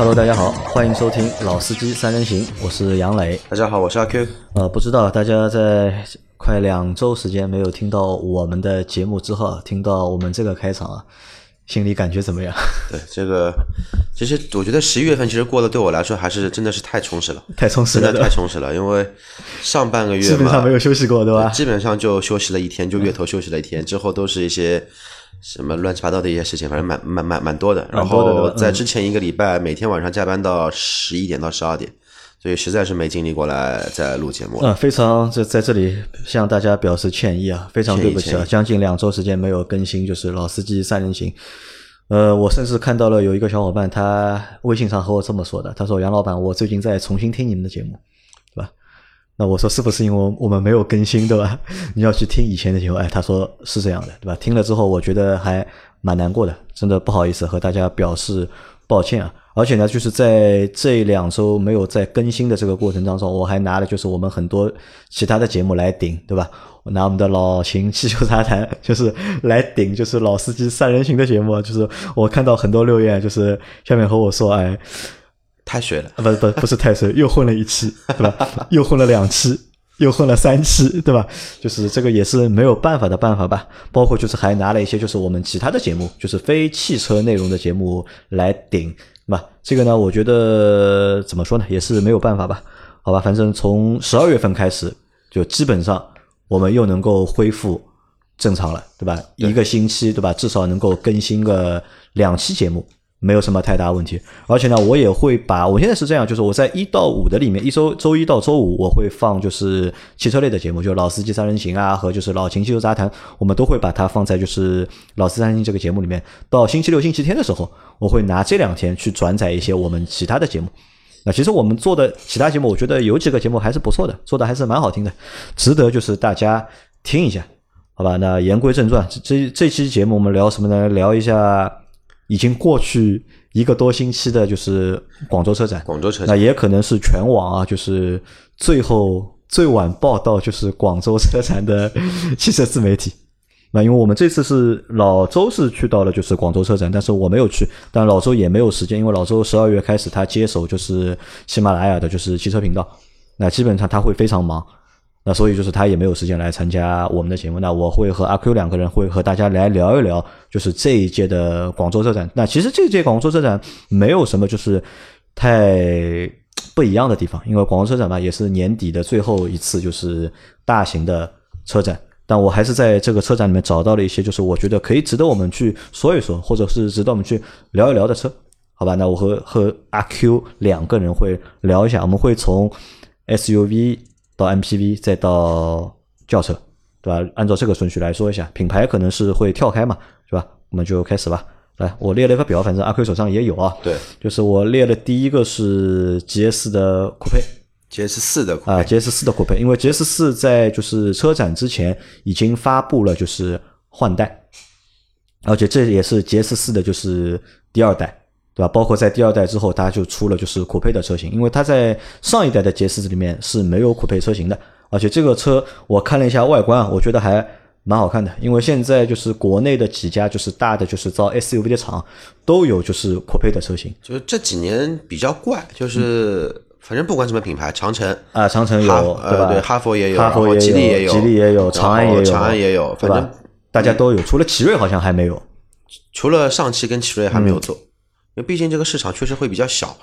Hello，大家好，欢迎收听《老司机三人行》，我是杨磊。大家好，我是阿 Q。呃，不知道大家在快两周时间没有听到我们的节目之后，听到我们这个开场啊，心里感觉怎么样？对这个，其实我觉得十一月份其实过得对我来说还是真的是太充实了，太充实了，真的太充实了。因为上半个月基本上没有休息过，对吧？基本上就休息了一天，就月头休息了一天，之后都是一些。什么乱七八糟的一些事情，反正蛮蛮蛮蛮多的。然后在之前一个礼拜，每天晚上加班到十一点到十二点，所以实在是没精力过来再录节目。嗯，非常在在这里向大家表示歉意啊，非常对不起啊，将近两周时间没有更新，就是老司机三人行。呃，我甚至看到了有一个小伙伴，他微信上和我这么说的，他说：“杨老板，我最近在重新听你们的节目。”那我说是不是因为我们没有更新，对吧？你要去听以前的节目，哎，他说是这样的，对吧？听了之后，我觉得还蛮难过的，真的不好意思和大家表示抱歉啊。而且呢，就是在这两周没有在更新的这个过程当中，我还拿了就是我们很多其他的节目来顶，对吧？我 拿我们的老秦汽修杂谈就是来顶，就是老司机三人行的节目，就是我看到很多留言，就是下面和我说，哎。太水了，不不不是太水，又混了一期，对吧？又混了两期，又混了三期，对吧？就是这个也是没有办法的办法吧。包括就是还拿了一些就是我们其他的节目，就是非汽车内容的节目来顶，对吧？这个呢，我觉得怎么说呢，也是没有办法吧。好吧，反正从十二月份开始，就基本上我们又能够恢复正常了，对吧？一个星期，对吧？至少能够更新个两期节目。没有什么太大问题，而且呢，我也会把我现在是这样，就是我在一到五的里面，一周周一到周五我会放就是汽车类的节目，就老司机三人行啊和就是老秦汽车杂谈，我们都会把它放在就是老司机三人行这个节目里面。到星期六、星期天的时候，我会拿这两天去转载一些我们其他的节目。那其实我们做的其他节目，我觉得有几个节目还是不错的，做的还是蛮好听的，值得就是大家听一下，好吧？那言归正传，这这期节目我们聊什么呢？聊一下。已经过去一个多星期的，就是广州车展。广州车展，那也可能是全网啊，就是最后最晚报道就是广州车展的汽车自媒体。那因为我们这次是老周是去到了就是广州车展，但是我没有去，但老周也没有时间，因为老周十二月开始他接手就是喜马拉雅的就是汽车频道，那基本上他会非常忙。那所以就是他也没有时间来参加我们的节目。那我会和阿 Q 两个人会和大家来聊一聊，就是这一届的广州车展。那其实这一届广州车展没有什么就是太不一样的地方，因为广州车展嘛也是年底的最后一次就是大型的车展。但我还是在这个车展里面找到了一些就是我觉得可以值得我们去说一说，或者是值得我们去聊一聊的车。好吧，那我和和阿 Q 两个人会聊一下，我们会从 SUV。到 MPV 再到轿车，对吧？按照这个顺序来说一下，品牌可能是会跳开嘛，是吧？我们就开始吧。来，我列了一个表，反正阿奎手上也有啊。对，就是我列的第一个是 GS 的酷配，GS 四的啊，GS 四的酷配，因为 GS 四在就是车展之前已经发布了就是换代，而且这也是 GS 四的就是第二代。对吧？包括在第二代之后，它就出了就是酷配的车型，因为它在上一代的 GS 里面是没有酷配车型的。而且这个车我看了一下外观啊，我觉得还蛮好看的。因为现在就是国内的几家就是大的就是造 SUV 的厂都有就是酷配的车型。就是这几年比较怪，就是反正不管什么品牌，长城啊，长城有对吧？对，哈佛也有，哈佛也有，吉利也有，吉利也有，长安也有，长安也有，反正大家都有，除了奇瑞好像还没有，除了上汽跟奇瑞还没有做。因为毕竟这个市场确实会比较小，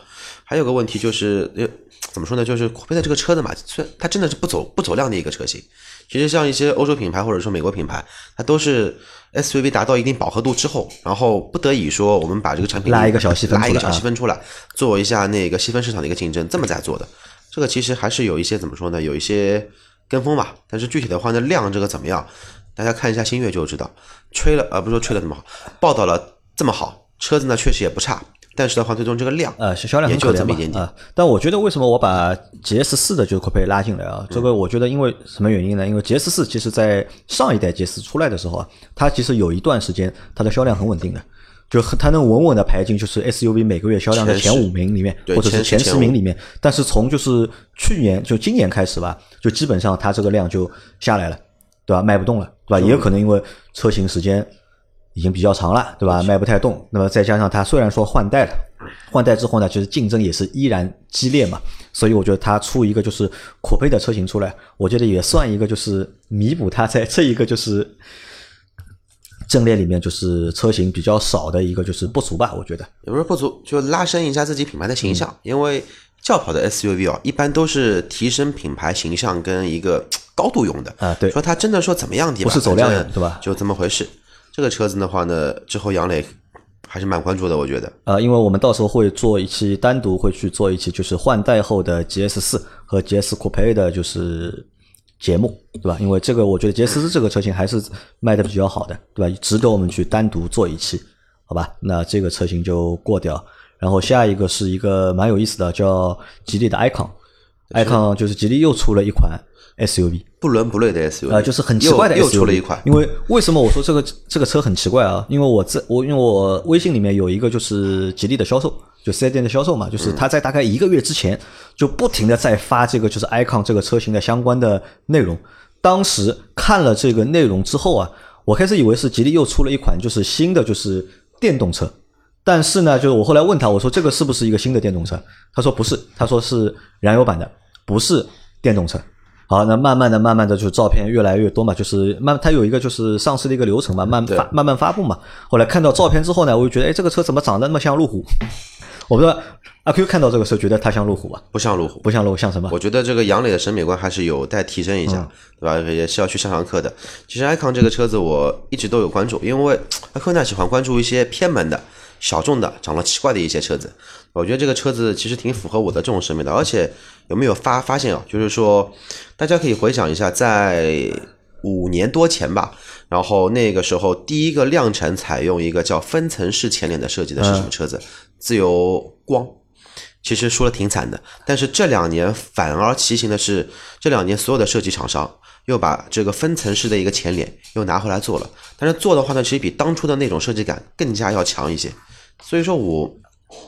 还有个问题就是，呃，怎么说呢？就是酷配的这个车子嘛，虽然它真的是不走不走量的一个车型。其实像一些欧洲品牌或者说美国品牌，它都是 SUV 达到一定饱和度之后，然后不得已说我们把这个产品拉一个小细分，拉一个小细分出来，做一下那个细分市场的一个竞争，这么在做的。这个其实还是有一些怎么说呢？有一些跟风吧。但是具体的话，那量这个怎么样？大家看一下新月就知道。吹了，而不是说吹的这么好，报道了这么好。车子呢确实也不差，但是的话，最终这个量呃销量很可怜啊。但我觉得为什么我把 GS 四的就酷配拉进来啊？这个我觉得因为什么原因呢？因为 GS 四其实在上一代 GS 出来的时候啊，它其实有一段时间它的销量很稳定的，就它能稳稳的排进就是 SUV 每个月销量的前五名里面，或者是前十名里面。但是从就是去年就今年开始吧，就基本上它这个量就下来了，对吧？卖不动了，对吧？也有可能因为车型时间。已经比较长了，对吧？卖不太动。那么再加上它虽然说换代了，换代之后呢，其实竞争也是依然激烈嘛，所以我觉得它出一个就是酷配的车型出来，我觉得也算一个就是弥补它在这一个就是阵列里面就是车型比较少的一个就是不足吧，我觉得。也不是不足，就拉伸一下自己品牌的形象，因为轿跑的 SUV 啊，一般都是提升品牌形象跟一个高度用的啊对说它真的说怎么样的，不是走量的对吧就这么回事。这个车子的话呢，之后杨磊还是蛮关注的，我觉得。呃，因为我们到时候会做一期单独会去做一期，就是换代后的 GS 四和 GS Coupe 的，就是节目，对吧？因为这个我觉得 GS 四这个车型还是卖的比较好的，对吧？值得我们去单独做一期，好吧？那这个车型就过掉。然后下一个是一个蛮有意思的，叫吉利的 Icon，Icon 就是吉利又出了一款 SUV，不伦不类的 SUV，啊，就是很奇怪的 SUV，又又出了一款。因为为什么我说这个这个车很奇怪啊？因为我在我因为我微信里面有一个就是吉利的销售，就四 S 店的销售嘛，就是他在大概一个月之前就不停的在发这个就是 icon 这个车型的相关的内容。当时看了这个内容之后啊，我开始以为是吉利又出了一款就是新的就是电动车。但是呢，就是我后来问他，我说这个是不是一个新的电动车？他说不是，他说是燃油版的，不是电动车。好，那慢慢的、慢慢的，就照片越来越多嘛，就是慢，它有一个就是上市的一个流程嘛，慢对发慢慢发布嘛。后来看到照片之后呢，我就觉得，哎，这个车怎么长得那么像路虎？我不知道阿 Q 看到这个车觉得它像路虎吧？不像路虎。不像路虎，像什么？我觉得这个杨磊的审美观还是有待提升一下，对吧？也是要去上上课的。其实 icon 这个车子我一直都有关注，因为阿 Q 呢喜欢关注一些偏门的、小众的、长得奇怪的一些车子。我觉得这个车子其实挺符合我的这种审美的，而且有没有发发现啊？就是说，大家可以回想一下，在五年多前吧，然后那个时候第一个量产采用一个叫分层式前脸的设计的是什么车子？自由光。其实说的挺惨的，但是这两年反而骑行的是，这两年所有的设计厂商又把这个分层式的一个前脸又拿回来做了，但是做的话呢，其实比当初的那种设计感更加要强一些。所以说我，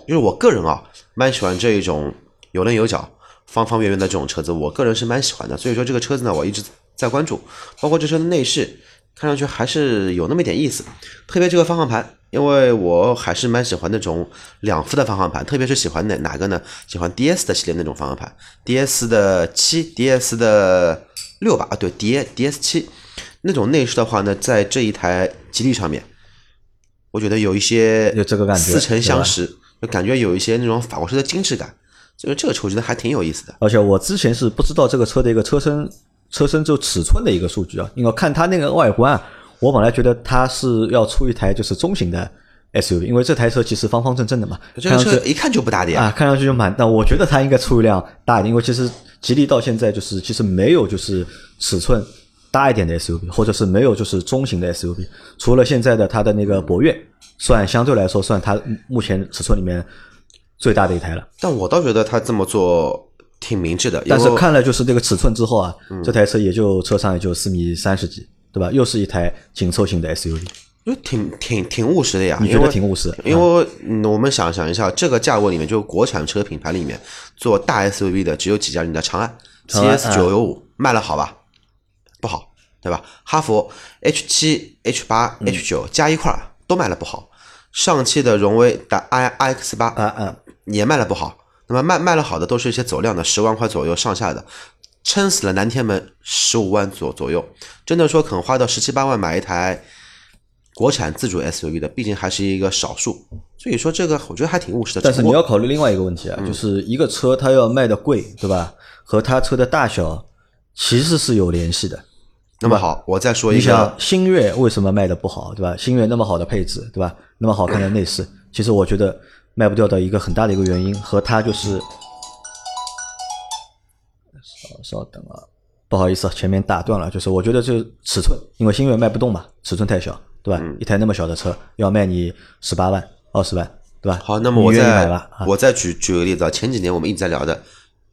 因为我个人啊，蛮喜欢这一种有棱有角、方方圆圆的这种车子，我个人是蛮喜欢的。所以说这个车子呢，我一直在关注，包括这车的内饰，看上去还是有那么一点意思，特别这个方向盘。因为我还是蛮喜欢那种两幅的方向盘，特别是喜欢哪哪个呢？喜欢 DS 的系列那种方向盘，DS 的七，DS 的六吧？啊，对，D DS 七那种内饰的话呢，在这一台吉利上面，我觉得有一些有这个感觉似曾相识，就感觉有一些那种法国车的精致感。这个这个车我觉得还挺有意思的。而且我之前是不知道这个车的一个车身车身就尺寸的一个数据啊，因为看它那个外观啊，我本来觉得它是要出一台就是中型的 SUV，因为这台车其实方方正正的嘛，这个看上去车一看就不大的呀。啊，看上去就蛮，但我觉得它应该出一辆大一点，因为其实吉利到现在就是其实没有就是尺寸大一点的 SUV，或者是没有就是中型的 SUV，除了现在的它的那个博越，算相对来说算它目前尺寸里面最大的一台了。但我倒觉得他这么做挺明智的，但是看了就是这个尺寸之后啊，这台车也就车上也就四米三十几，对吧？又是一台紧凑型的 SUV，就挺挺挺务实的呀。你觉得挺务实？因为嗯我们想想一下，这个价位里面，就国产车品牌里面做大 SUV 的只有几家，你的长安 CS 九九五卖了好吧？不好，对吧？哈弗 H 七、H 八、H 九加一块儿都卖了不好。上汽的荣威的 i i x 八啊啊，也卖了不好。那么卖卖了好的都是一些走量的，十万块左右上下的，撑死了南天门十五万左左右。真的说肯花到十七八万买一台国产自主 SUV 的，毕竟还是一个少数。所以说这个我觉得还挺务实的。但是你要考虑另外一个问题啊，就是一个车它要卖的贵，对吧？和它车的大小其实是有联系的。那么好，我再说一你想个，星越为什么卖的不好，对吧？星越那么好的配置，对吧？那么好看的内饰，其实我觉得卖不掉的一个很大的一个原因和它就是，稍稍等啊，不好意思啊，前面打断了，就是我觉得这尺寸，因为星越卖不动嘛，尺寸太小，对吧？一台那么小的车要卖你十八万、二十万，对吧？好，那么我再我再举举个例子啊，前几年我们一直在聊的，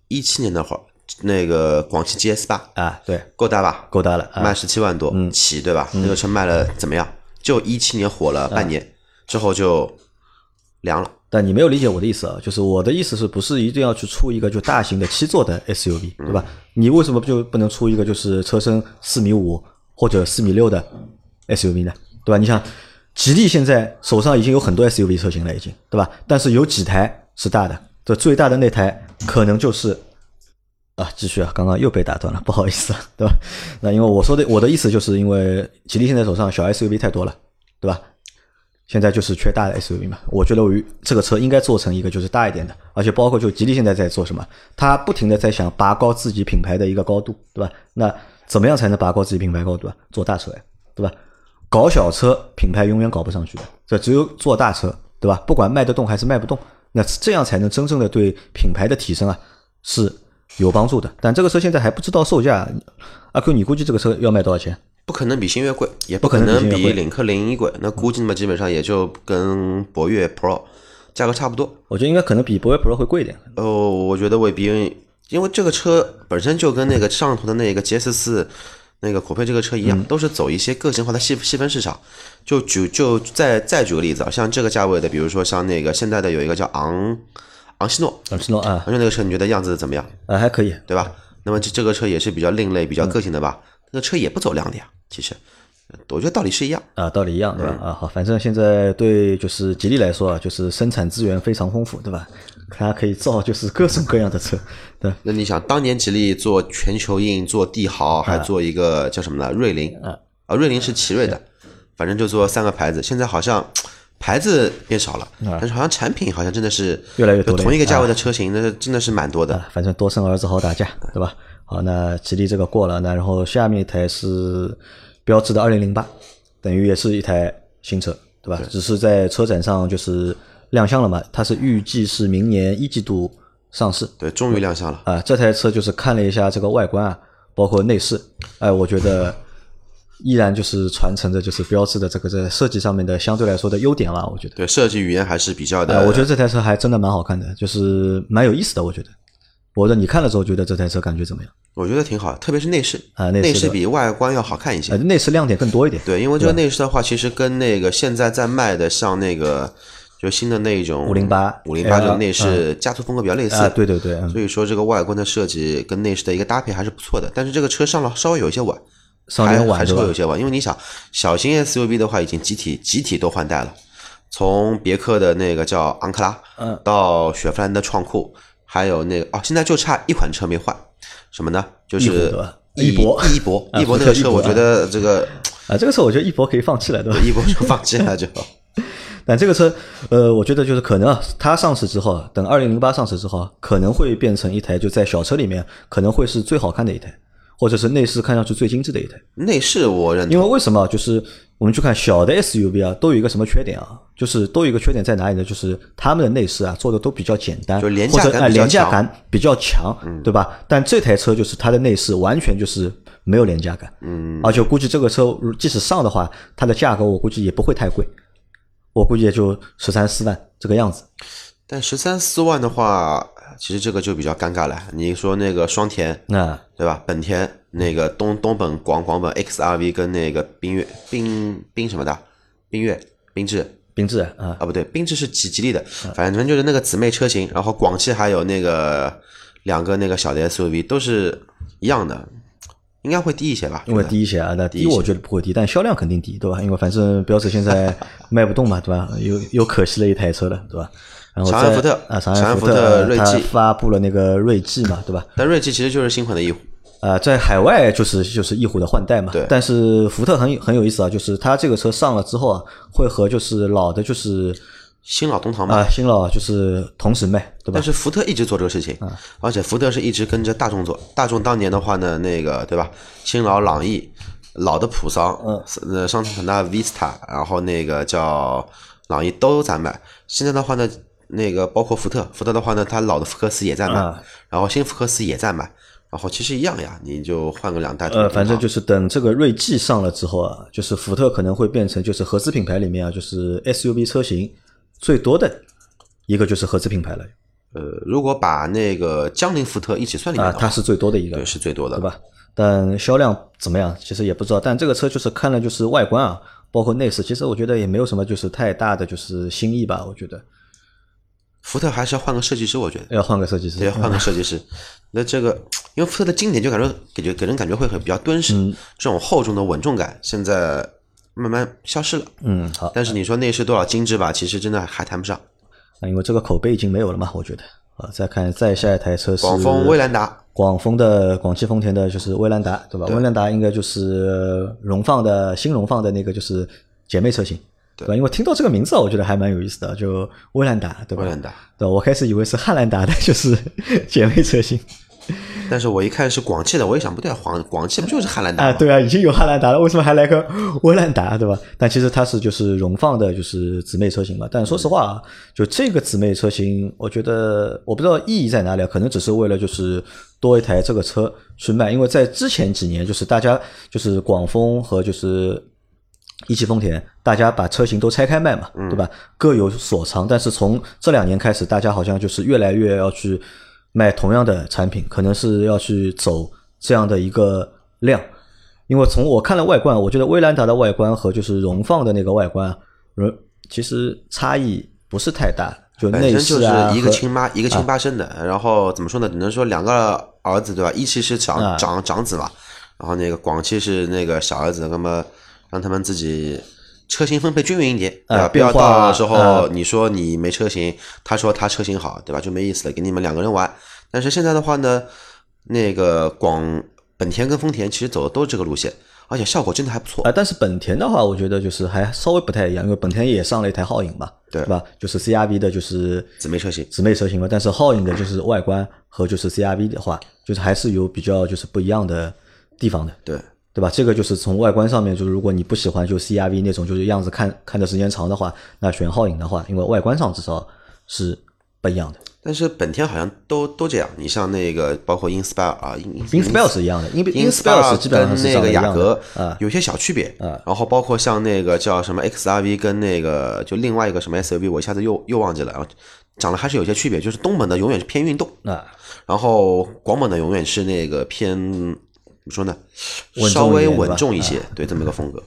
一七年那会儿，那个广汽 GS 八啊，对，够大吧？够大了啊卖。十七万多起，对吧？那个车卖了怎么样？就一七年火了半年，之后就凉了。但你没有理解我的意思啊，就是我的意思是不是一定要去出一个就大型的七座的 SUV，对吧？你为什么就不能出一个就是车身四米五或者四米六的 SUV 呢？对吧？你想吉利现在手上已经有很多 SUV 车型了，已经对吧？但是有几台是大的，这最大的那台可能就是啊，继续啊，刚刚又被打断了，不好意思，对吧？那因为我说的我的意思就是因为吉利现在手上小 SUV 太多了，对吧？现在就是缺大的 SUV 嘛，我觉得我这个车应该做成一个就是大一点的，而且包括就吉利现在在做什么，他不停的在想拔高自己品牌的一个高度，对吧？那怎么样才能拔高自己品牌高度啊？做大车呀，对吧？搞小车品牌永远搞不上去的，这只有做大车，对吧？不管卖得动还是卖不动，那这样才能真正的对品牌的提升啊是有帮助的。但这个车现在还不知道售价，阿 Q，你估计这个车要卖多少钱？不可能比星越贵，也不可能比领克零一贵。那估计嘛，基本上也就跟博越 Pro 价格差不多。我觉得应该可能比博越 Pro 会贵一点。哦，我觉得未必，因为这个车本身就跟那个上图的那个 GS 四那个酷配这个车一样，都是走一些个性化的细细分市场。就举就再再举个例子啊，像这个价位的，比如说像那个现在的有一个叫昂昂希诺，昂希诺啊，昂希诺那个车你觉得样子怎么样？啊还可以，对吧？那么这这个车也是比较另类、比较个性的吧？那个车也不走量的呀，其实，我觉得道理是一样。啊，道理一样，对吧？啊，好，反正现在对就是吉利来说啊，就是生产资源非常丰富，对吧？它可以造就是各种各样的车，对。那你想，当年吉利做全球印、做帝豪，还做一个叫什么呢？瑞麟啊，啊，瑞麟是奇瑞的，反正就做三个牌子。现在好像牌子变少了，但是好像产品好像真的是越来越多同一个价位的车型，那真的是蛮多的。啊，反正多生儿子好打架，对吧？好，那吉利这个过了，那然后下面一台是标致的二零零八，等于也是一台新车，对吧？只是在车展上就是亮相了嘛，它是预计是明年一季度上市。对，终于亮相了。啊，这台车就是看了一下这个外观啊，包括内饰，哎，我觉得依然就是传承着就是标志的这个在设计上面的相对来说的优点吧，我觉得。对，设计语言还是比较的。啊，我觉得这台车还真的蛮好看的，就是蛮有意思的，我觉得。我的你看了之后觉得这台车感觉怎么样？我觉得挺好，特别是内饰啊内饰内饰比外观要好看一些。呃，内饰亮点更多一点。对，因为这个内饰的话，其实跟那个现在在卖的像那个就新的那一种五零八五零八这种内饰家族风格比较类似。啊，对对对，嗯所以说这个外观的设计跟内饰的一个搭配还是不错的。但是这个车上了稍微有一些晚，稍微晚还还是会有些晚，因为你想小型 SUV 的话，已经集体集体都换代了，从别克的那个叫昂克拉，嗯，到雪佛兰的创酷，还有那个哦，现在就差一款车没换，什么呢？就是翼博翼博，啊翼博那个车，我觉得这个啊，这个车我觉得翼博可以放弃了，对吧？翼博就放弃了就。但这个车，呃，我觉得就是可能啊，它上市之后，等二零零八上市之后，可能会变成一台就在小车里面可能会是最好看的一台，或者是内饰看上去最精致的一台。内饰我认因，为为什么？就是我们去看小的 SUV 啊，都有一个什么缺点啊？就是都有一个缺点在哪里呢？就是他们的内饰啊做的都比较简单，就廉或者哎价感比较强嗯廉价感比较强，对吧？但这台车就是它的内饰完全就是没有廉价感，嗯，而且估计这个车即使上的话，它的价格我估计也不会太贵，我估计也就十三四万这个样子。但十三四万的话，其实这个就比较尴尬了。你说那个双田，那对吧？本田那个东东本广广本 XRV 跟那个缤越缤缤什么的，缤越缤智缤智啊，啊不对，缤智是吉吉利的，反正就是那个姊妹车型。然后广汽还有那个两个那个小的 SUV 都是一样的，应该会低一些吧？因为低一些啊，那低我觉得不会低，但销量肯定低，对吧？因为反正标致现在 卖不动嘛，对吧？又又可惜了一台车了，对吧？然后再长安福特啊，长长安福特锐际发布了那个锐际嘛，对吧？但锐际其实就是新款的翼虎，啊，在海外就是就是翼虎的换代嘛，对但是福特很有很有意思啊，就是它这个车上了之后啊，会和就是老的就是新老同堂嘛。啊新老就是同时卖，对吧但？是福特一直做这个事情，而且福特是一直跟着大众做。大众当年的话呢，那个对吧，新老朗逸、老的普桑，嗯，呃，桑塔纳 Vista，然后那个叫朗逸都在卖。现在的话呢，那个包括福特，福特的话呢，它老的福克斯也在卖，啊然后新福克斯也在卖，然后其实一样呀，你就换个两代。呃，反正就是等这个锐际上了之后啊，就是福特可能会变成就是合资品牌里面啊，就是 SUV 车型最多的一个就是合资品牌了呃，如果把那个江铃福特一起算里面啊，的话，它是最多的一个对，是最多的对？吧？但销量怎么样，其实也不知道。但这个车就是看了就是外观啊，包括内饰，其实我觉得也没有什么就是太大的就是新意吧。我觉得福特还是要换个设计师，我觉得。要换个设计师，要，换个设计师。那这个，因为福特的经典就感觉给觉给人感觉会很比较敦实，嗯这种厚重的稳重感，现在慢慢消失了。嗯，好，但是你说内饰多少精致吧，其实真的还谈不上。那因为这个口碑已经没有了嘛，我觉得。啊，再看再下一台车是广丰威兰达，广丰的广汽丰田的就是威兰达，对吧？威兰达应该就是荣放的新荣放的那个就是姐妹车型，对吧？因为听到这个名字，我觉得还蛮有意思的，就威兰达，对吧？威兰达，对，我开始以为是汉兰达的，就是 姐妹车型。但是我一看是广汽的，我也想不对，广广汽不就是汉兰达啊？对啊，已经有汉兰达了，为什么还来个 威兰达，对吧？但其实它是就是荣放的，就是姊妹车型嘛。但说实话，就这个姊妹车型，我觉得我不知道意义在哪里，可能只是为了就是多一台这个车去卖，因为在之前几年，就是大家就是广丰和就是一汽丰田，大家把车型都拆开卖嘛，对吧？各有所长。但是从这两年开始，大家好像就是越来越要去。卖同样的产品，可能是要去走这样的一个量，因为从我看了外观，我觉得威兰达的外观和就是荣放的那个外观，呃，其实差异不是太大，就内饰啊，一个亲妈一个亲爸生的，然后怎么说呢？只能说两个儿子对吧？一期是长长长子嘛，然后那个广汽是那个小儿子，那么让他们自己车型分配均匀一点，啊，不要到时候你说你没车型，他说他车型好，对吧？就没意思了，给你们两个人玩。但是现在的话呢，那个广本田跟丰田其实走的都是这个路线，而且效果真的还不错啊。但是本田的话，我觉得就是还稍微不太一样，因为本田也上了一台皓影嘛，对吧？就是 CRV 的，就是姊妹车型，姊妹车型嘛。但是皓影的就是外观和就是 CRV 的话，就是还是有比较就是不一样的地方的，对对吧？这个就是从外观上面，就是如果你不喜欢就 CRV 那种就是样子看看的时间长的话，那选皓影的话，因为外观上至少是不一样的。但是本田好像都都这样，你像那个包括 Inspire 啊，Inspire 是一样的，Inspire 基本上是那个雅阁啊有些小区别啊。然后包括像那个叫什么 XRV 跟那个就另外一个什么 SUV，我一下子又又忘记了，长得还是有些区别。就是东本的永远是偏运动啊，然后广本的永远是那个偏怎么说呢，稍微稳重一些，对这么一个风格。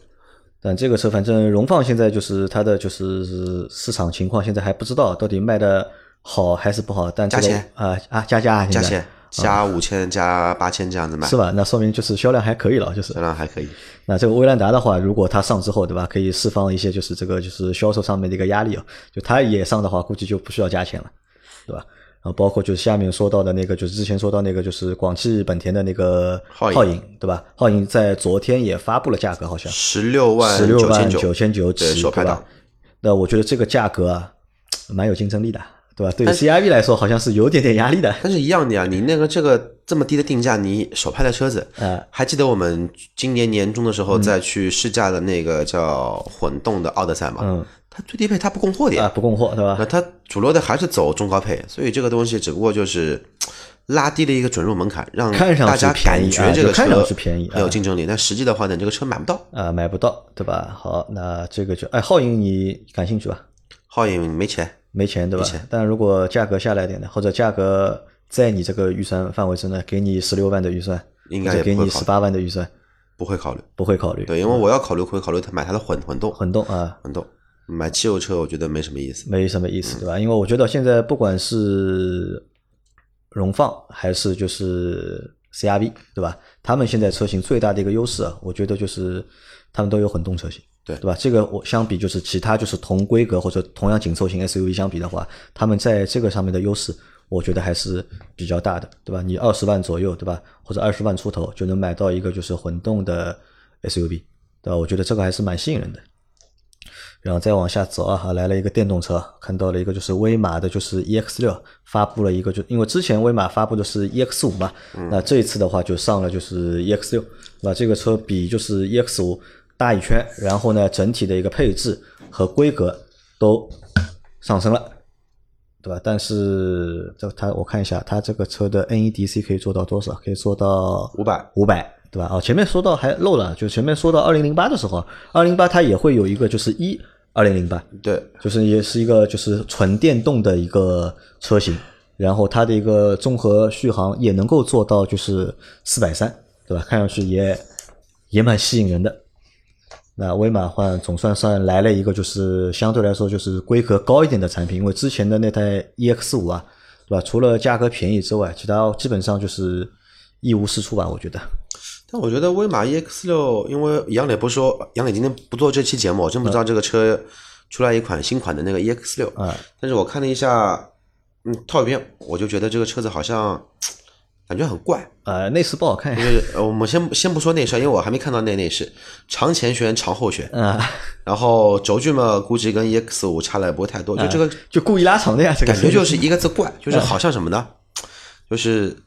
但这个车反正荣放现在就是它的就是市场情况，现在还不知道到底卖的。好还是不好？但加钱啊啊加加加钱加五千加八千这样子卖是吧？那说明就是销量还可以了，就是销量还可以。那这个威兰达的话，如果它上之后，对吧？可以释放一些就是这个就是销售上面的一个压力啊。就它也上的话，估计就不需要加钱了，对吧？然后包括就是下面说到的那个，就是之前说到那个就是广汽本田的那个皓影，对吧？皓影在昨天也发布了价格，好像十六万十六万九千九起，对吧？那我觉得这个价格啊，蛮有竞争力的。对吧？对 CRV 来说，好像是有点点压力的。但是一样的呀，你那个这个这么低的定价，你首拍的车子，呃，还记得我们今年年中的时候再去试驾的那个叫混动的奥德赛吗？嗯，它最低配它不供货的呀，不供货，对吧？那它主流的还是走中高配，所以这个东西只不过就是拉低了一个准入门槛，让大家感觉这个车便宜，很有竞争力。但实际的话呢，这个车买不到啊，买不到，对吧？好，那这个就哎，皓影你感兴趣吧？皓影没钱。没钱对吧？但如果价格下来点的，或者价格在你这个预算范围之内，给你十六万的预算，应该给你十八万的预算，不会考虑，不会考虑。对，因为我要考虑会考虑买它的混混动，混动啊，混动。买汽油车我觉得没什么意思，没什么意思对吧？因为我觉得现在不管是荣放还是就是 CRV 对吧？他们现在车型最大的一个优势啊，我觉得就是他们都有混动车型。对对吧？这个我相比就是其他就是同规格或者同样紧凑型 SUV 相比的话，他们在这个上面的优势，我觉得还是比较大的，对吧？你二十万左右，对吧？或者二十万出头就能买到一个就是混动的 SUV，对吧？我觉得这个还是蛮吸引人的。然后再往下走啊，来了一个电动车，看到了一个就是威马的，就是 EX 六发布了一个，就因为之前威马发布的是 EX 五嘛，那这一次的话就上了就是 EX 六，对吧？这个车比就是 EX 五。大一圈，然后呢，整体的一个配置和规格都上升了，对吧？但是这它我看一下，它这个车的 NEDC 可以做到多少？可以做到五百，五百，对吧？哦，前面说到还漏了，就前面说到二零零八的时候，二零八它也会有一个就是一二零零八，对，就是也是一个就是纯电动的一个车型，然后它的一个综合续航也能够做到就是四百三，对吧？看上去也也蛮吸引人的。那威马换总算算来了一个，就是相对来说就是规格高一点的产品，因为之前的那台 EX 五啊，对吧？除了价格便宜之外，其他基本上就是一无是处吧，我觉得。但我觉得威马 EX 六，因为杨磊不是说杨磊今天不做这期节目，我真不知道这个车出来一款新款的那个 EX 六。啊，但是我看了一下，嗯，套片，我就觉得这个车子好像感觉很怪。呃，内饰不好看就。是呃我们先先不说内饰，因为我还没看到那内饰，长前悬、长后悬，嗯，然后轴距嘛，估计跟 EX 五差了也不会太多，就这个就故意拉长的呀，这个感觉就是一个字怪，就是好像什么呢？就是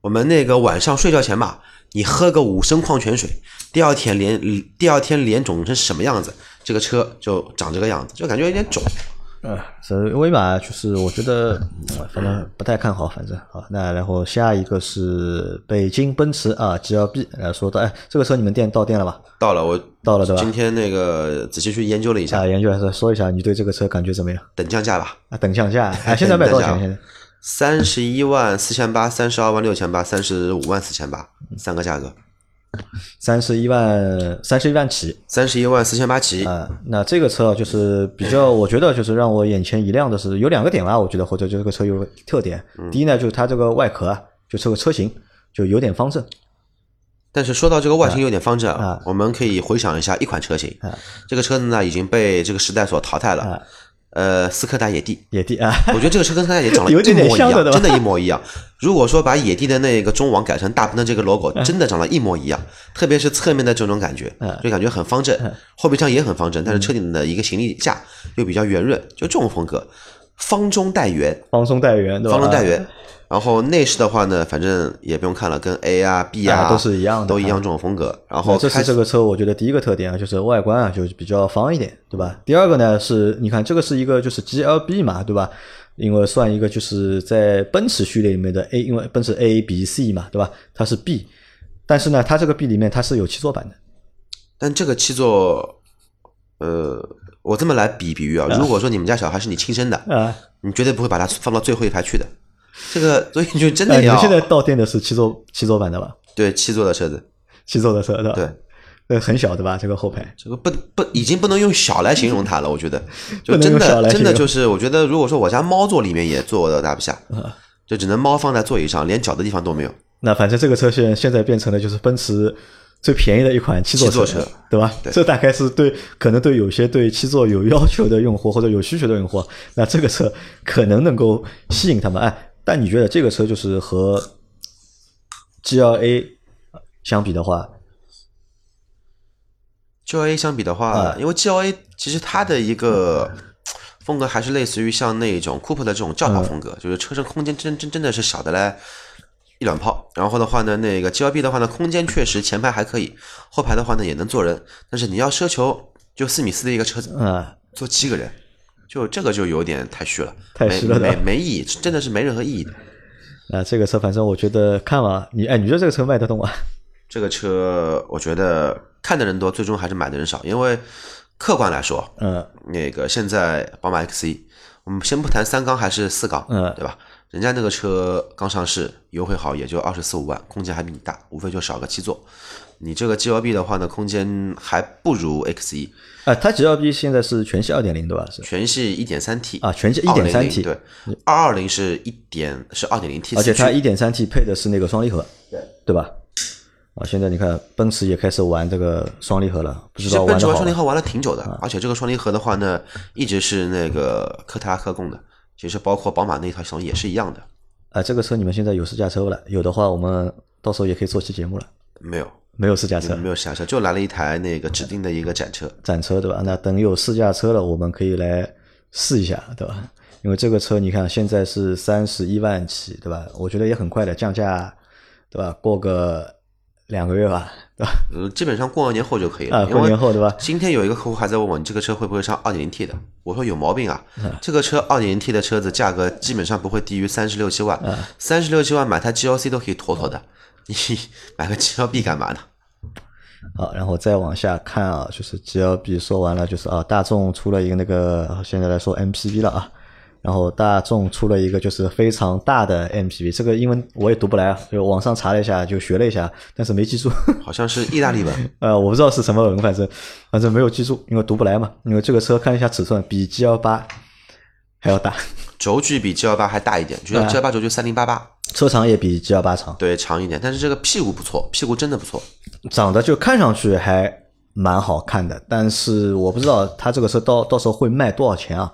我们那个晚上睡觉前吧，你喝个五升矿泉水，第二天脸第二天脸肿成什么样子，这个车就长这个样子，就感觉有点肿。嗯，所以威马就是我觉得，呃反正不太看好，反正好。那然后下一个是北京奔驰啊，GLB 来说到，哎，这个车你们店到店了吧？到了，我到了对吧今天那个仔细去研究了一下，啊，研究还是说一下，你对这个车感觉怎么样？等降价吧，啊，等降价，啊，现在卖多少钱？现 在三十一万四千八、三十二万六千八、三十五万四千八，三个价格，三十一万，三十一万起。三十一万四千八起。啊，那这个车啊就是比较，我觉得就是让我眼前一亮的是有两个点吧，我觉得或者就这个车有个特点。第一呢，就是它这个外壳啊，就这个车型就有点方正。但是说到这个外形有点方正，啊我们可以回想一下一款车型，啊这个车子呢已经被这个时代所淘汰了。啊呃，斯柯达野地，野地啊，我觉得这个车跟斯柯达也长得 有点一模一样，像的真的，一模一样。如果说把野地的那个中网改成大鹏的这个 logo，真的长得一模一样，特别是侧面的这种感觉嗯，就感觉很方正，后备箱也很方正，但是车顶的一个行李架又比较圆润，就这种风格，方中带圆，方中带圆，对吧？方中带圆。然后内饰的话呢，反正也不用看了，跟 A 啊、B 啊啊都是一样的都一样这种风格。然后这开是这个车，我觉得第一个特点啊，就是外观啊，就是比较方一点，对吧？第二个呢是，你看这个是一个就是 GLB 嘛，对吧？因为算一个就是在奔驰序列里面的 A，因为奔驰 A、B、C 嘛，对吧？它是 B，但是呢，它这个 B 里面它是有七座版的，但这个七座，呃，我这么来比比喻啊，如果说你们家小孩是你亲生的，啊，你绝对不会把它放到最后一排去的。这个，所以你就真哎，的要你们现在到店的是七座七座版的吧？对七座的车子，七座的车对吧？对，呃，很小对吧？这个后排这个不不已经不能用小来形容它了，我觉得，就真的真的就是，我觉得如果说我家猫座里面也坐的大不下，啊就只能猫放在座椅上，连脚的地方都没有。那反正这个车现现在变成了就是奔驰最便宜的一款七座车对吧？这大概是对可能对有些对七座有要求的用户或者有需求的用户，那这个车可能能够吸引他们。哎，但你觉得这个车就是和 GLA 相比的话，GLA 相比的话，啊因为 GLA 其实它的一个风格还是类似于像那种 Coupe 的这种轿跑风格，就是车身空间真真真的是小的嘞一两炮。然后的话呢，那个 GLB 的话呢，空间确实前排还可以，后排的话呢也能坐人，但是你要奢求就四米四的一个车子啊、坐七个人，就这个就有点太虚了，太虚了没没没意义，真的是没任何意义的。那这个车反正我觉得看完你哎，你觉得这个车卖得动吗？这个车我觉得看的人多，最终还是买的人少，因为客观来说，嗯那个现在宝马 X 一，我们先不谈三缸还是四缸，嗯对吧？人家那个车刚上市，优惠好也就二十四五万，空间还比你大，无非就少个七座。你这个 GLB 的话呢，空间还不如 X 一，啊，它 GLB 现在是全系二点零对吧？是。全系一点三 T 啊全系一点三 T 对，二二零是一点是二点零 T，而且它一点三 T 配的是那个双离合，对。对吧？啊，现在你看奔驰也开始玩这个双离合了，不知道玩奔驰。玩双离合玩了挺久的，而且这个双离合的话呢，一直是那个科特拉克供的，其实包括宝马那套系统也是一样的，啊，这个车你们现在有试驾车不了？有的话，我们到时候也可以做期节目了。没有没有试驾车，没有试驾车，就来了一台那个指定的一个展车。展车对吧？那等有试驾车了，我们可以来试一下，对吧？因为这个车你看现在是三十一万起，对吧？我觉得也很快的降价，对吧？过个两个月吧，对吧？呃，基本上过完年后就可以了。啊，过年后对吧？今天有一个客户还在问我，你这个车会不会上 2.0T 的？我说有毛病啊！嗯这个车 2.0T 的车子价格基本上不会低于三十六七万，嗯三十六七万买台 GLC 都可以妥妥的，你 买个 GLB 干嘛呢？好，然后再往下看啊，就是 GLB 说完了，就是啊，大众出了一个那个，现在来说 MPV 了啊。然后大众出了一个就是非常大的 MPV，这个英文我也读不来啊，就网上查了一下，就学了一下，但是没记住。好像是意大利文，呃，我不知道是什么文，反正反正没有记住，因为读不来嘛。因为这个车看一下尺寸，比 G L 八还要大，轴距比 GL 八还大一点，就像啊 GL 八轴距三零八八，车长也比 G 幺八长，对，长一点，但是这个屁股不错，屁股真的不错。长得就看上去还蛮好看的，但是我不知道它这个车到到时候会卖多少钱啊？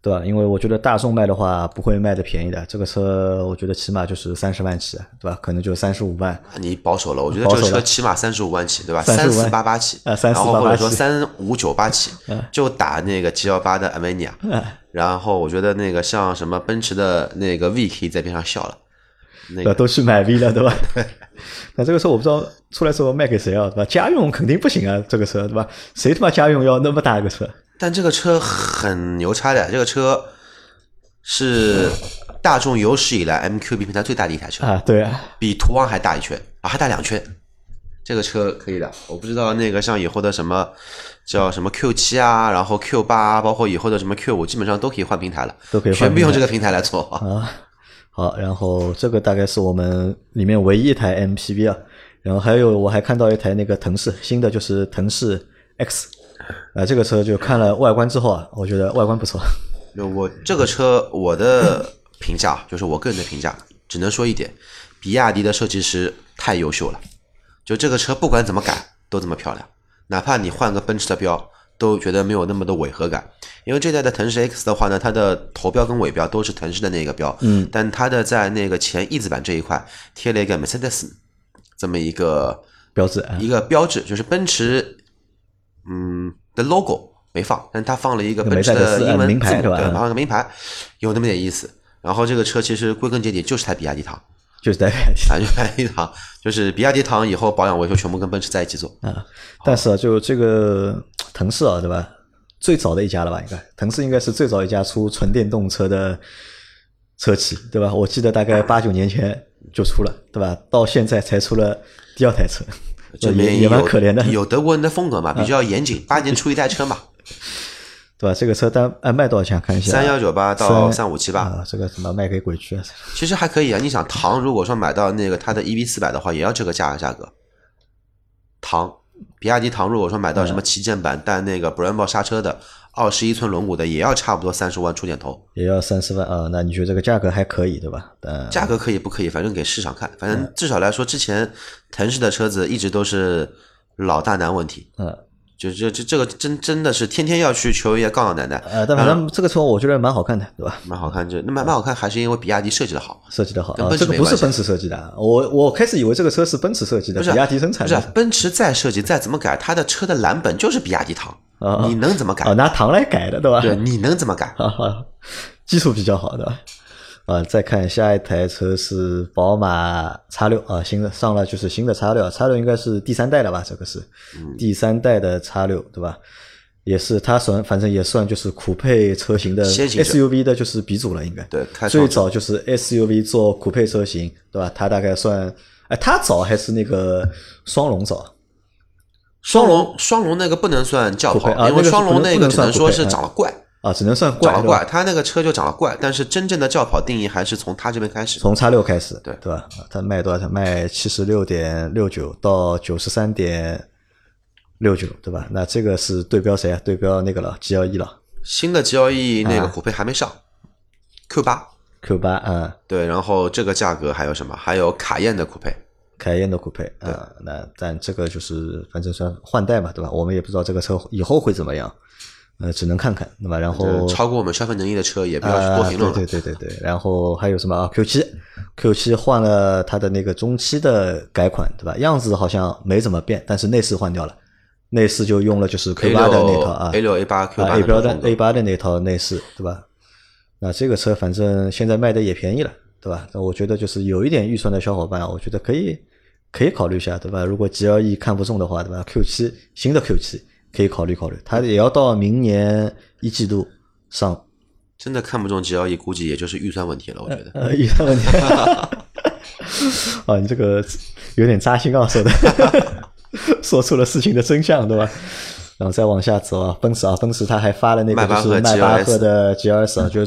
对吧？因为我觉得大众卖的话不会卖的便宜的，这个车我觉得起码就是三十万起，对吧？可能就三十五万。你保守了，我觉得这个车起码三十五万起，对吧？三四八八起，呃，三四八八起，然后或者说三五九八起，就打那个 G 幺八的 a v e n i a 然后我觉得那个像什么奔驰的那个 V 可以在边上笑了，那个都去买 V 了，对吧？那这个车我不知道出来之后卖给谁啊，对吧？家用肯定不行啊，这个车，对吧？谁他妈家用要那么大一个车？但这个车很牛叉的，这个车是大众有史以来 MQB 平台最大的一台车啊，对啊，比途昂还大一圈啊，还大两圈。这个车可以的，我不知道那个像以后的什么叫什么 Q 七啊，然后 Q 八，包括以后的什么 Q 五，基本上都可以换平台了，都可以全部用这个平台来做啊。好，然后这个大概是我们里面唯一一台 MPV 啊，然后还有我还看到一台那个腾势新的，就是腾势 X。啊，这个车就看了外观之后啊，我觉得外观不错。我这个车我的评价 就是我个人的评价，只能说一点，比亚迪的设计师太优秀了。就这个车不管怎么改都这么漂亮，哪怕你换个奔驰的标，都觉得没有那么的违和感。因为这代的腾势 X 的话呢，它的头标跟尾标都是腾势的那个标，嗯，但它的在那个前翼子板这一块贴了一个 Mercedes 这么一个标志，一个标志，就是奔驰。嗯，的 logo 没放，但他放了一个奔驰的英文名牌，对，放了个名牌，有那么点意思。然后这个车其实归根结底就是台比亚迪唐，就是台比亚迪，就比亚迪唐，就是比亚迪唐以后保养维修全部跟奔驰在一起做啊。但是啊，就这个腾势啊，对吧？最早的一家了吧？应该腾势应该是最早一家出纯电动车的车企，对吧？我记得大概八九年前就出了，对吧？到现在才出了第二台车。这边也蛮可怜的，有德国人的风格嘛，比较严谨，八年出一台车嘛，对吧？这个车单哎卖多少钱？看一下，三幺九八到三五七八啊，这个什么卖给鬼去啊？其实还可以啊，你想唐如果说买到那个它的 EV 四百的话，也要这个价价格。唐，比亚迪唐如果说买到什么旗舰版带那个 Brembo 刹车的。二十一寸轮毂的也要差不多三十万出点头，也要三十万啊？那你觉得这个价格还可以对吧？嗯，价格可以不可以？反正给市场看，反正至少来说，之前腾势的车子一直都是老大难问题。嗯。就这这这个真真的是天天要去求爷告老奶奶。呃，但反正这个车我觉得蛮好看的，对吧？蛮好看，就那蛮蛮好看，还是因为比亚迪设计的好，设计的好。啊，这个不是奔驰设计的，我我开始以为这个车是奔驰设计的，比亚迪生产的。不是，奔驰再设计再怎么改，它的车的蓝本就是比亚迪唐，你能怎么改？拿糖来改的，对吧？对，你能怎么改？啊技术比较好的。啊，再看下一台车是宝马叉六啊，新的上了就是新的叉六叉六应该是第三代了吧？这个是第三代的叉六，对吧？也是它算，反正也算就是酷配车型的 SUV 的，就是鼻祖了，应该。对，最早就是 SUV 做酷配车型，对吧？它大概算，哎，它早还是那个双龙早？双龙，双龙那个不能算轿跑，因为双龙那个只能说是长得怪。啊，只能算长了怪，它那个车就长了怪，但是真正的轿跑定义还是从它这边开始，从叉六开始，对对吧？它卖多少钱？卖七十六点六九到九十三点六九，对吧？那这个是对标谁啊？对标那个了，G L E 了。新的 G L E 那个虎配还没上，Q 八，Q 八，嗯，对。然后这个价格还有什么？还有卡宴的酷配，卡宴的酷配，啊，那但这个就是反正算换代嘛，对吧？我们也不知道这个车以后会怎么样。呃，只能看看，对吧？然后超过我们消费能力的车也不要多评论对对对对对。然后还有什么啊？Q 七，Q 七换了它的那个中期的改款，对吧？样子好像没怎么变，但是内饰换掉了，内饰就用了就是 Q 八的那套啊，A 六 A 八 Q 八 A 标的 A 八的那套内饰，对吧？那这个车反正现在卖的也便宜了，对吧？那我觉得就是有一点预算的小伙伴，我觉得可以可以考虑一下，对吧？如果 G L E 看不中的话，对吧？Q 七新的 Q 七。可以考虑考虑，它也要到明年一季度上。真的看不中 G L E，估计也就是预算问题了，我觉得。呃，预算问题。啊，你这个有点扎心啊，说的，说出了事情的真相，对吧？然后再往下走啊，奔驰啊，奔驰他还发了那个就是迈巴赫的 G S 啊，就。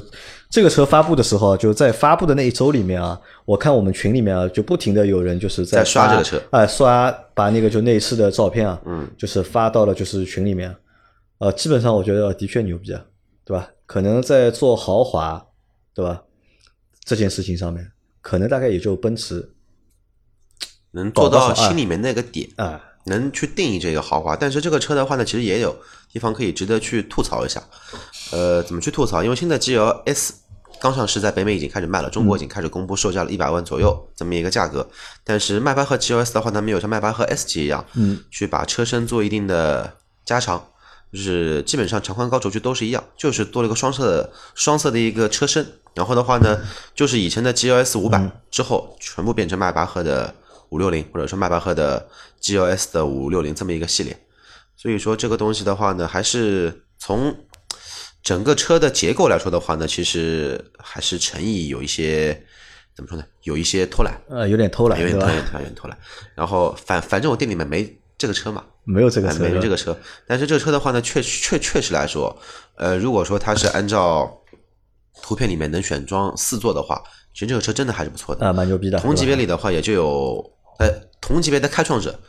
这个车发布的时候，就在发布的那一周里面啊，我看我们群里面啊，就不停的有人就是在刷这个车，啊，刷把那个就内饰的照片啊，嗯，就是发到了就是群里面，呃，基本上我觉得的确牛逼啊，对吧？可能在做豪华，对吧？这件事情上面，可能大概也就奔驰能做到心里面那个点，啊，能去定义这个豪华。但是这个车的话呢，其实也有地方可以值得去吐槽一下。呃，怎么去吐槽？因为现在 G L S 刚上市，在北美已经开始卖了，中国已经开始公布售价了一百万左右这么一个价格。但是迈巴赫 G L S 的话，它没有像迈巴赫 S 级一样，嗯，去把车身做一定的加长。就是基本上长宽高轴距都是一样，就是多了一个双色的双色的一个车身。然后的话呢，就是以前的 G L S 五百之后，全部变成迈巴赫的五六零，或者说迈巴赫的 G L S 的五六零这么一个系列。所以说这个东西的话呢，还是从整个车的结构来说的话呢，其实还是诚意有一些怎么说呢？有一些偷懒，呃，有点偷懒，有点偷懒，有点偷懒。然后反反正我店里面没这个车嘛，没有这个没有这个车。但是这个车的话呢，确确确实来说，呃，如果说它是按照图片里面能选装四座的话，其实这个车真的还是不错的。啊，蛮牛逼的。同级别里里的话，也就有呃同级别的开创者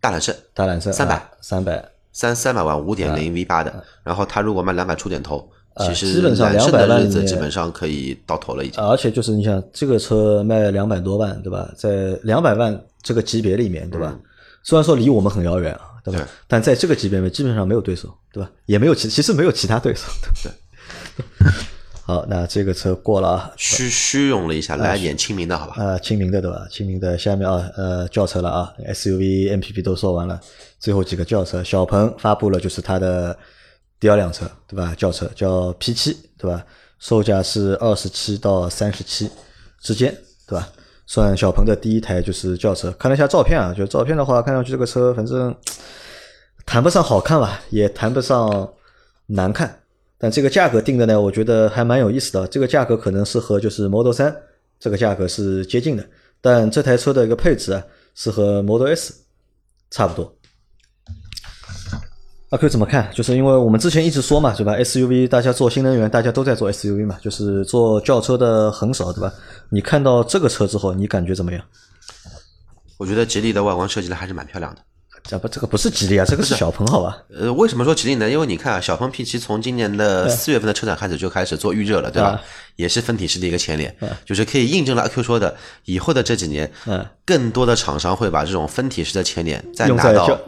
大揽胜大揽胜300三百，三三百万五点零 V 八的，然后他如果卖两百出点头，呃其实基本上两百万基本上可以到头了已经。而且就是你想这个车卖两百多万，对吧？在两百万这个级别里面，对吧？虽然说离我们很遥远啊，对吧？对但在这个级别里面基本上没有对手，对吧？也没有其其实没有其他对手，对不对？好，那这个车过了啊，虚虚荣了一下，来点清明的好吧？呃，清明的对吧？清明的下面啊，呃，轿车了啊，SUV、MPV 都说完了，最后几个轿车，小鹏发布了就是它的第二辆车，对吧？轿车叫 P 七，对吧？售价是二十七到三十七之间，对吧？算小鹏的第一台就是轿车，看了一下照片啊，就照片的话，看上去这个车反正谈不上好看吧，也谈不上难看，但这个价格定的呢，我觉得还蛮有意思的。这个价格可能是和就是 Model 三这个价格是接近的，但这台车的一个配置啊，是和 Model S 差不多。阿 Q 怎么看？就是因为我们之前一直说嘛，对吧？SUV 大家做新能源，大家都在做 SUV 嘛，就是做轿车的很少，对吧？你看到这个车之后，你感觉怎么样？我觉得吉利的外观设计的还是蛮漂亮的。这不，这个不是吉利啊，这个是小鹏，好吧？呃，为什么说吉利呢？因为你看啊，小鹏 P7 从今年的四月份的车展开始就开始做预热了，对吧？啊也是分体式的一个前脸，就是可以印证了阿 Q 说的，以后的这几年，嗯，更多的厂商会把这种分体式的前脸再拿到轿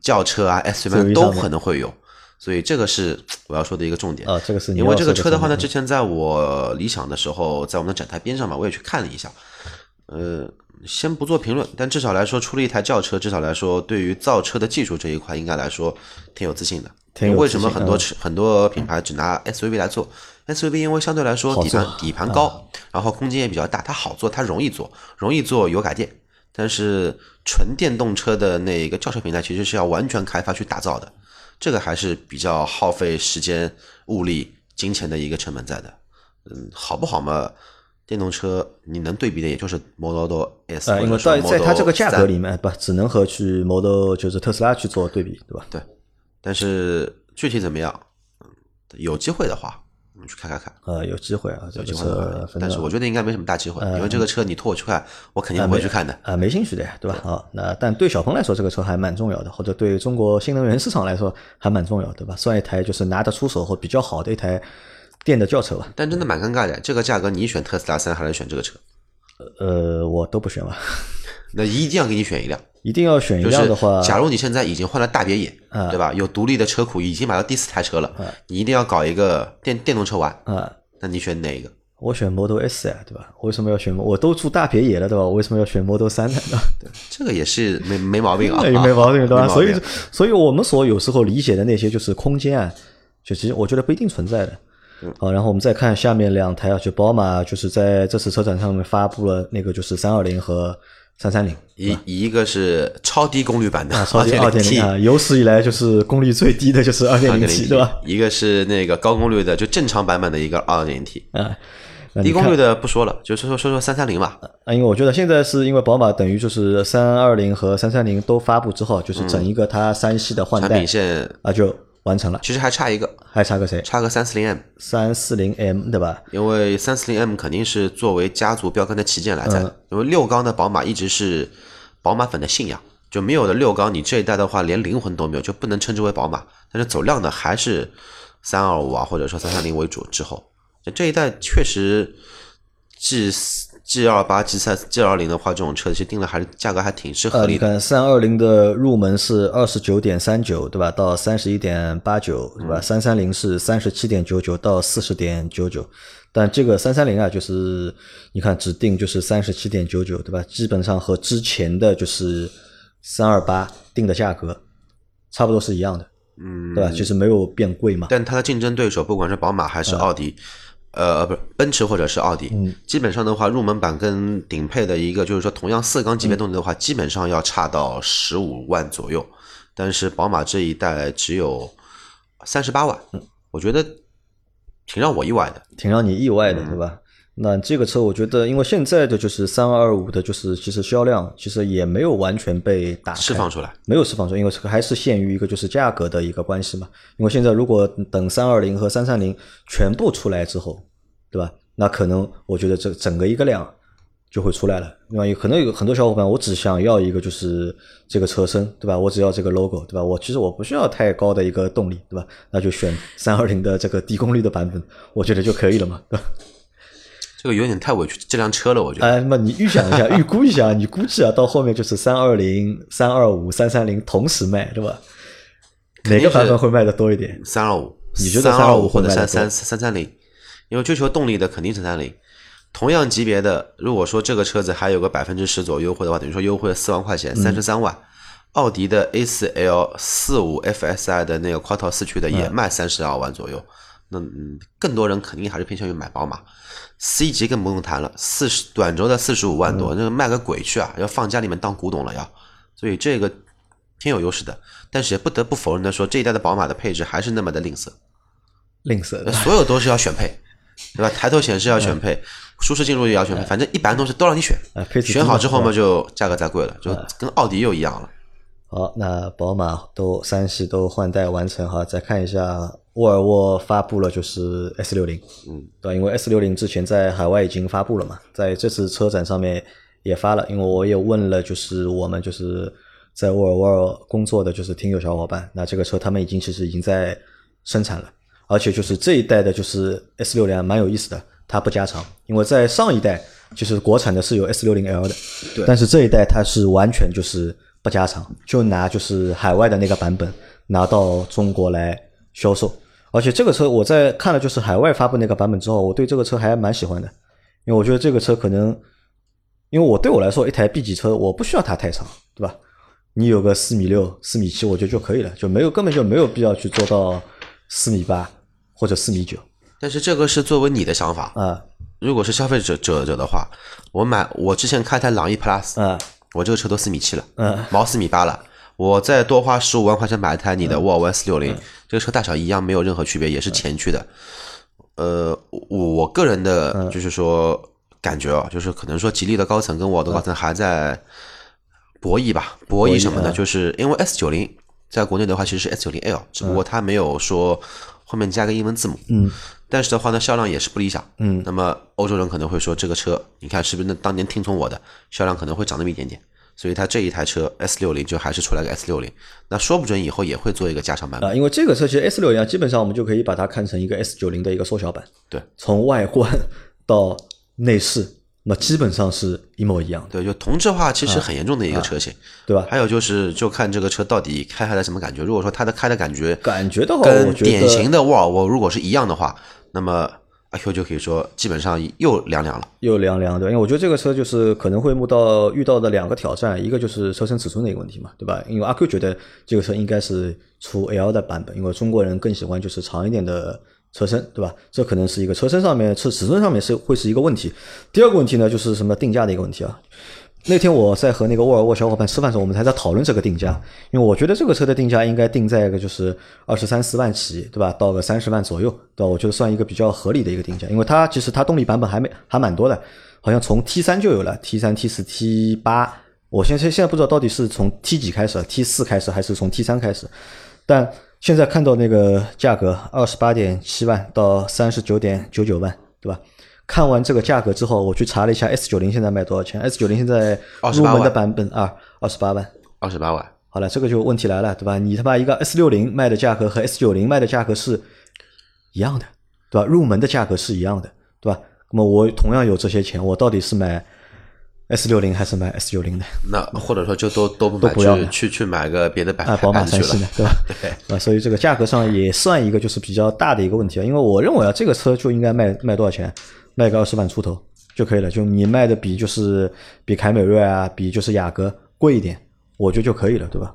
轿车啊、SUV 都可能会有，所以这个是我要说的一个重点。啊，这个是因为这个车的话呢，之前在我理想的时候，在我们的展台边上嘛，我也去看了一下。呃，先不做评论，但至少来说，出了一台轿车，至少来说，对于造车的技术这一块，应该来说挺有自信的。挺有为什么很多车、很多品牌只拿 SUV 来做？SUV 因为相对来说底盘底盘高，然后空间也比较大，它好做，它容易做，容易做油改电。但是纯电动车的那个轿车平台其实是要完全开发去打造的，这个还是比较耗费时间、物力、金钱的一个成本在的。嗯，好不好嘛？电动车你能对比的也就是 Model S，呃，因为在在它这个价格里面，不只能和去 Model 就是特斯拉去做对比，对吧？对，但是具体怎么样，嗯，有机会的话，我们去看看看。呃，有机会啊，这个有机会但是我觉得应该没什么大机会，因为这个车你拖我去看，我肯定不会去看的。啊、没兴趣的呀，对吧？啊，那但对小鹏来说，这个车还蛮重要的，或者对中国新能源市场来说还蛮重要，对吧？算一台就是拿得出手或比较好的一台电的轿车吧。但真的蛮尴尬的，这个价格你选特斯拉三还是选这个车？呃，我都不选吧，那一定要给你选一辆。一定要选一辆的话，假如你现在已经换了大别野，啊对吧？有独立的车库，已经买到第四台车了，你一定要搞一个电电动车玩，啊、那你选哪一个？我选 Model S 呀，对吧？为什么要选？我都住大别野了，对吧？我为什么要选 Model 三呢？对？这个也是没没毛病啊，没毛病，对吧？所以，所以我们所有时候理解的那些就是空间啊，就其实我觉得不一定存在的。好，然后我们再看下面两台啊，就宝马就是在这次车展上面发布了那个就是三二零和三三零一一个是超低功率版的啊，超级二点 T，零啊，有史以来就是功率最低的就是二点零 T，对吧？？一个是那个高功率的，就正常版本的一个二点零 T，啊，低功率的不说了，就说说说说三三零吧。啊，因为我觉得现在是因为宝马等于就是三二零和三三零都发布之后，就是整一个它三系的换代产品线啊就完成了，其实还差一个，还差个谁？差个三四零 M，三四零 M 对吧？因为三四零 M 肯定是作为家族标杆的旗舰来在的，因为六缸的宝马一直是宝马粉的信仰，就没有了六缸，你这一代的话连灵魂都没有，就不能称之为宝马。但是走量的还是三二五啊，或者说三三零为主。之后这一代确实继 G 二八、G 三、G 二零的话，这种车其实定的还是价格还挺是合呃，理的。你看三二零的入门是二十九点三九，对吧？到三十一点八九，对吧？三三零是三十七点九九到四十点九九，但这个三三零啊，就是你看指定就是三十七点九九，对吧？基本上和之前的就是三二八定的价格差不多是一样的，嗯，对吧？其实没有变贵嘛。但它的竞争对手，不管是宝马还是奥迪，呃，不是奔驰或者是奥迪，基本上的话，入门版跟顶配的一个就是说同样四缸级别动力的话，基本上要差到十五万左右。但是宝马这一代只有三十八万，我觉得挺让我意外的。挺让你意外的，对吧？那这个车我觉得，因为现在的就是三二五的，就是其实销量其实也没有完全被打释放出来，没有释放出来，因为这个还是限于一个就是价格的一个关系嘛。因为现在如果等三二零和三三零全部出来之后，对吧？那可能我觉得这整个一个量就会出来了。因为可能有很多小伙伴，我只想要一个就是这个车身，对吧？我只要这个 logo，对吧？我其实我不需要太高的一个动力，对吧？那就选三二零的这个低功率的版本，我觉得就可以了嘛，对吧？这个有点太委屈这辆车了，我觉得。哎，那么你预想一下，预估一下，你估计啊，到后面就是三二零、三二五、三三零同时卖，对吧？哪个版本会卖的多一点？三二五，你觉得三二325五或者三多三三三零？因为追求动力的肯定是三零。同样级别的，如果说这个车子还有个百分之十左右优惠的话，等于说优惠了四万块钱，三十三万。奥迪的 A 四 L 四五 FSI 的那个 Quattro 四驱的也卖三十二万左右。那嗯，更多人肯定还是偏向于买宝马。C 级更不用谈了，四十短轴的四十五万多，那个卖个鬼去啊！要放家里面当古董了要。所以这个挺有优势的，但是也不得不否认的说，这一代的宝马的配置还是那么的吝啬。吝啬的，所有都是要选配，对吧？抬头显示要选配，舒适进入也要选配，反正一般东西都让你选选好之后嘛，就价格再贵了，就跟奥迪又一样了。好，那宝马都三系都换代完成哈，再看一下沃尔沃发布了就是 S 六零，嗯，对吧？因为 S 六零之前在海外已经发布了嘛，在这次车展上面也发了，因为我也问了，就是我们就是在沃尔沃工作的就是听友小伙伴，那这个车他们已经其实已经在生产了，而且就是这一代的就是 S 六零蛮有意思的，它不加长，因为在上一代就是国产的是有 S 六零 L 的，对。但是这一代它是完全就是不加长，就拿就是海外的那个版本拿到中国来销售。而且这个车我在看了就是海外发布那个版本之后，我对这个车还蛮喜欢的，因为我觉得这个车可能，因为我对我来说一台 B 级车我不需要它太长，对吧？你有个四米六、四米七，我觉得就可以了，就没有根本就没有必要去做到四米八或者四米九但是这个是作为你的想法，啊如果是消费者者者的话，我买我之前开台朗逸 Plus，嗯我这个车都四米七了，嗯毛四米八了。我再多花十五万块钱买一台你的沃尔沃 S 六嗯。零，这个车大小一样，没有任何区别，也是前驱的。呃，我我个人嗯。的就是说感觉啊，就是可能说吉利的高层跟沃尔沃的高层还在博弈吧，博弈什么的，嗯。就是因为 S 九零在国内的话其实是 S 九零 L，只不过它没有说后面加个英文字母，嗯，但是的话呢，销量也是不理想，嗯。那么欧洲人可能会说这个车，你看是不是那当年听从我的，销量可能会涨那么一点点，所以它这一台车 S 六零就还是出来个 S 六零，那说不准以后也会做一个加长版本。啊，因为这个车其实 S 六零基本上我们就可以把它看成一个 S 九零的一个缩小版，对从外观到内饰，那基本上是一模一样的，对，就同质化其实很严重的一个车型。对吧？还有就是，就看这个车到底开下来什么感觉。如果说它的开的感觉感觉的话，跟典型的沃尔沃如果是一样的话，那么阿 Q 就可以说基本上又凉凉了。又凉凉，对？因为我觉得这个车就是可能会遇到遇到的两个挑战，一个就是车身尺寸的一个问题嘛，对吧？因为阿 Q 觉得这个车应该是出 L 的版本，因为中国人更喜欢就是长一点的车身，对吧？这可能是一个车身上面尺尺寸上面是会是一个问题。第二个问题呢，就是什么定价的一个问题啊。那天我在和那个沃尔沃小伙伴吃饭的时候，我们还在讨论这个定价，因为我觉得这个车的定价应该定在一个就是二十三四万起，对吧？到个三十万左右，对吧？我觉得算一个比较合理的一个定价，因为它其实它动力版本还没还蛮多的，好像从 T 三就有了，T 三、T 四、T 八，我现在现在不知道到底是从 T 几开始，T 四开始还是从 T 三开始，但现在看到那个价格二十八点七万到三十九点九九万，对吧？看完这个价格之后，我去查了一下 S 九零现在卖多少钱？S 九零现在入门的版本啊，二十八万。二十八万，好了，这个就问题来了，对吧？你他妈一个 S 六零卖的价格和 S 九零卖的价格是一样的，对吧？入门的价格是一样的，对吧？那么我同样有这些钱，我到底是买 S 六零还是买 S 九零的？那或者说就都都不买，不要去去去买个别的版啊，宝马。三系的，对吧？对，啊，所以这个价格上也算一个就是比较大的一个问题啊。因为我认为啊，这个车就应该卖卖多少钱？卖个二十万出头就可以了。就你卖的比就是比凯美瑞啊，比就是雅阁贵一点，我觉得就可以了，对吧？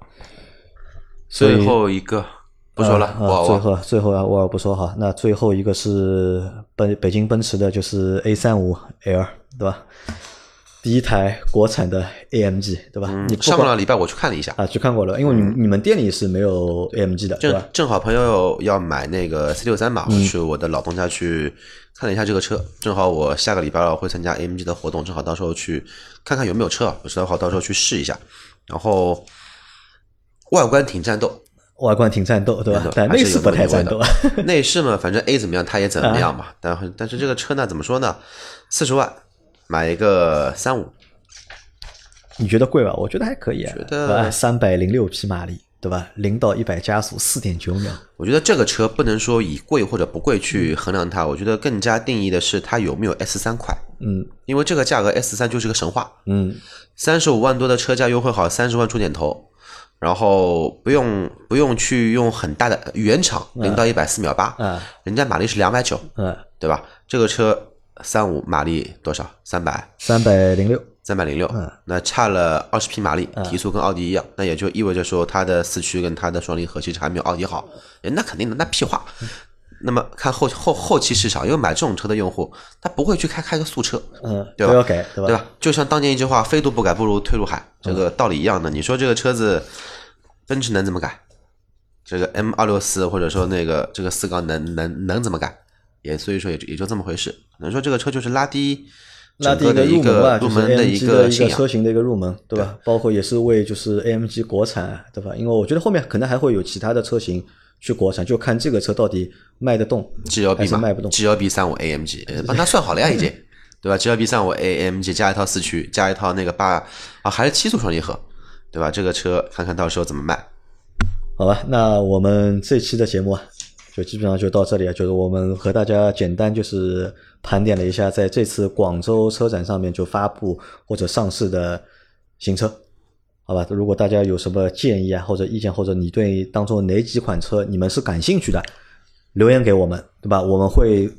最后一个不说了，啊。最后最后啊，沃尔不说哈，那最后一个是奔北京奔驰的，就是 A 三五 L，对吧？第一台国产的 AMG，对吧？你上个礼拜我去看了一下，啊去看过了，因为你你们店里是没有 AMG 的，对吧？正正好朋友要买那个 C 六三嘛，嗯我去我的老东家去看了一下这个车，正好我下个礼拜会参加 AMG 的活动，正好到时候去看看有没有车，有车的话到时候去试一下。然后外观挺战斗，外观挺战斗，对吧？但内饰不太战斗。内饰嘛，反正 A 怎么样，它也怎么样嘛。但但是这个车呢，怎么说呢？四十万买一个三五，你觉得贵吧？我觉得还可以。啊，觉得三百零六匹马力，对吧？零到一百加速四点九秒，我觉得这个车不能说以贵或者不贵去衡量它，我觉得更加定义的是它有没有 S 三快。嗯。因为这个价格 S 三就是个神话，嗯。三十五万多的车价优惠好三十万出点头，然后不用不用去用很大的原厂零到一百四秒八，嗯。人家马力是两百九，嗯，对吧？这个车三五马力多少？三百三百零六，三百零六，那差了二十匹马力，提速跟奥迪一样，那也就意味着说它的四驱跟它的双离合其实还没有奥迪好，诶那肯定的，那屁话。那么看后后后期市场，因为买这种车的用户，他不会去开开个素车，嗯，对吧都要改，对吧？对吧？就像当年一句话“非度不改，不如退入海”，这个道理一样的。你说这个车子，奔驰能怎么改？这个 M 二六四或者说那个这个四缸能能能怎么改？也所以说也也就这么回事。可能说这个车就是拉低拉低的一个入就是门的一 AMG 的一个车。型的一个入门，对吧？包括也是为就是 AMG 国产，对吧？因为我觉得后面可能还会有其他的车型去国产，就看这个车到底卖得动，G L B 卖不动。，G L B 三五 A M G，呃 帮他算好了呀，已经，对吧？G L B 三五 A M G 加一套四驱，加一套那个八啊，还是七速双离合，对吧？这个车看看到时候怎么卖。好吧，那我们这期的节目啊，就基本上就到这里啊。就是我们和大家简单就是盘点了一下，在这次广州车展上面就发布或者上市的新车，好吧？如果大家有什么建议啊或者意见，或者你对当中哪几款车你们是感兴趣的，留言给我们，对吧？我们会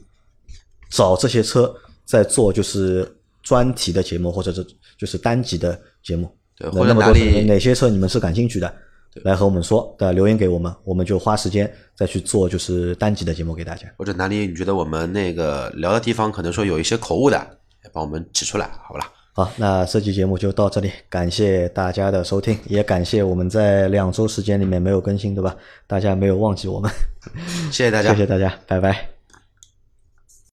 找这些车在做就是专题的节目，或者是就是单集的节目。对或者那那么多车哪里哪些车你们是感兴趣的，来和我们说，对？留言给我们，我们就花时间再去做就是单集的节目给大家。或者哪里你觉得我们那个聊的地方可能说有一些口误的，也帮我们指出来，好不啦？好，那这期节目就到这里，感谢大家的收听，也感谢我们在两周时间里面没有更新，对吧？大家没有忘记我们，谢谢大家 谢。谢大家，拜拜。